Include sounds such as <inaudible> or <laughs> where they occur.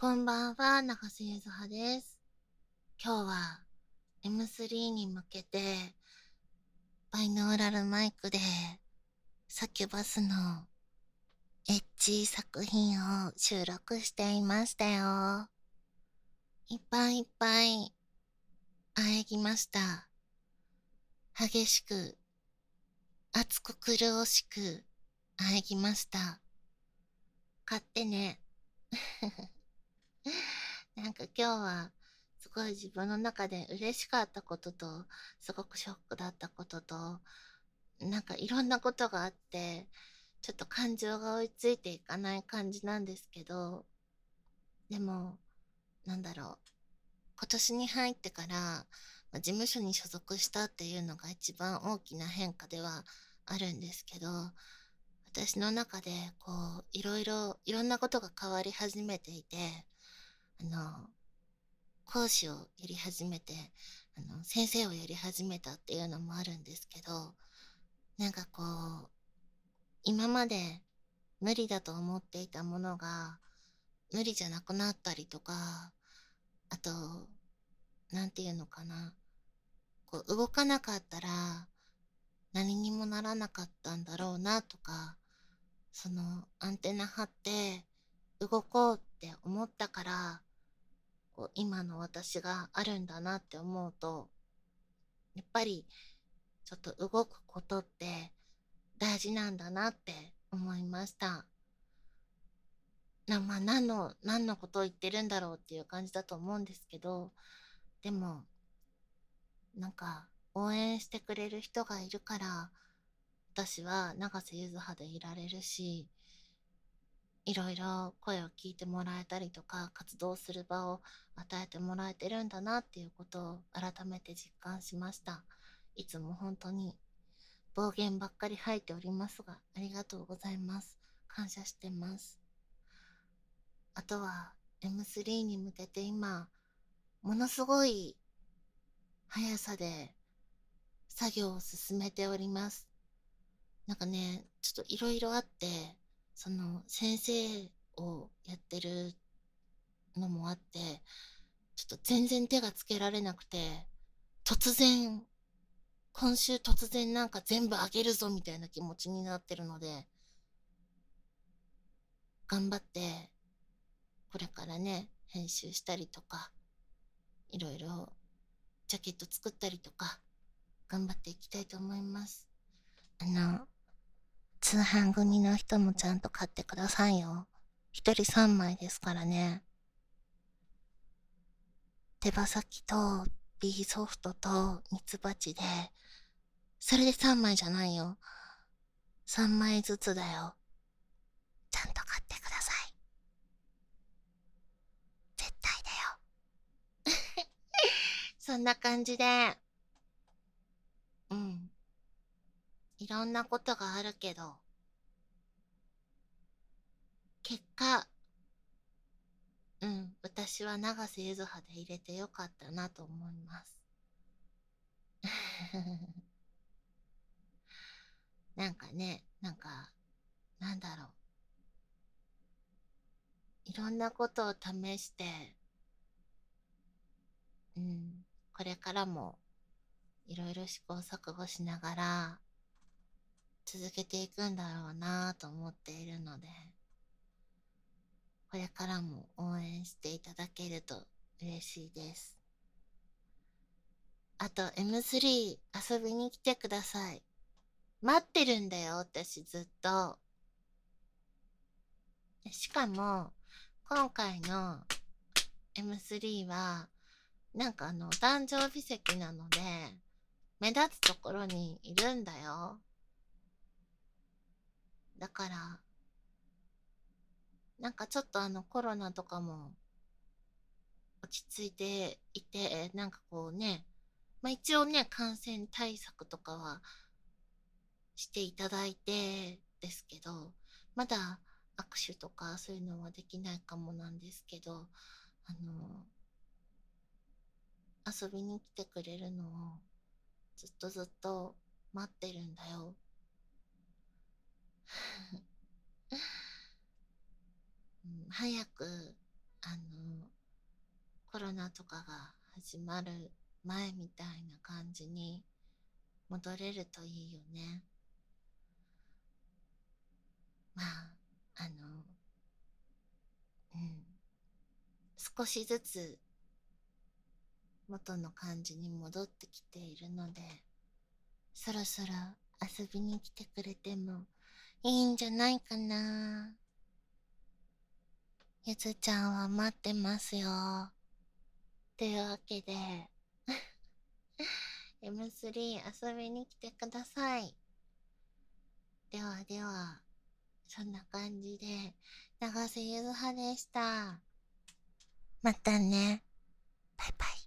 こんばんは、長瀬ゆずはです。今日は M3 に向けてバイノーラルマイクでサキュバスのエッジ作品を収録していましたよ。いっぱいいっぱいあえぎました。激しく、熱く苦しくあえぎました。買ってね。なんか今日はすごい自分の中で嬉しかったことと、すごくショックだったことと、なんかいろんなことがあって、ちょっと感情が追いついていかない感じなんですけど、でも、なんだろう。今年に入ってから、ま、事務所に所属したっていうのが一番大きな変化ではあるんですけど、私の中でこう、いろいろ、いろんなことが変わり始めていて、あの、講師をやり始めて、あの、先生をやり始めたっていうのもあるんですけど、なんかこう、今まで無理だと思っていたものが無理じゃなくなったりとか、あと、なんていうのかな。こう、動かなかったら何にもならなかったんだろうなとか、そのアンテナ張って動こうって思ったから、今の私があるんだなって思うと、やっぱりちょっと動くことって大事なんだなって思いました。な、まあ何の、何のことを言ってるんだろうっていう感じだと思うんですけど、でも、なんか応援してくれる人がいるから、私は永瀬ゆずはでいられるし、いろいろ声を聞いてもらえたりとか、活動する場を与えてもらえてるんだなっていうことを改めて実感しました。いつも本当に暴言ばっかり吐いておりますが、ありがとうございます。感謝してます。あとは M3 に向けて今、ものすごい速さで作業を進めております。なんかね、ちょっといろいろあって、その先生をやってるのもあって、ちょっと全然手がつけられなくて、突然、今週突然なんか全部あげるぞみたいな気持ちになってるので、頑張って、これからね、編集したりとか、いろいろジャケット作ったりとか、頑張っていきたいと思います。あの、通販組の人もちゃんと買ってくださいよ。一人三枚ですからね。手羽先と B ソフトとミツバチで、それで三枚じゃないよ。三枚ずつだよ。ちゃんと買ってください。絶対だよ。<laughs> そんな感じで、うん。いろんなことがあるけど、結果、うん、私は永瀬ゆずはで入れてよかったなと思います。<laughs> なんかね、なんか、なんだろう。いろんなことを試して、うん、これからもいろいろ試行錯誤しながら、続けていくんだろうなと思っているので、これからも応援していただけると嬉しいです。あと M3 遊びに来てください。待ってるんだよ、私ずっと。しかも、今回の M3 は、なんかあの、誕生日席なので、目立つところにいるんだよ。だから、なんかちょっとあのコロナとかも落ち着いていて、なんかこうね、まあ一応ね、感染対策とかはしていただいてですけど、まだ握手とかそういうのはできないかもなんですけど、あの、遊びに来てくれるのをずっとずっと待ってるんだよ。うん、早くあの、コロナとかが始まる前みたいな感じに戻れるといいよね。まあ、あの、うん。少しずつ元の感じに戻ってきているので、そろそろ遊びに来てくれてもいいんじゃないかな。ゆずちゃんは待ってますよ。というわけで <laughs> M3 遊びに来てください。ではでは、そんな感じで、長瀬ゆずはでした。またね。バイバイ。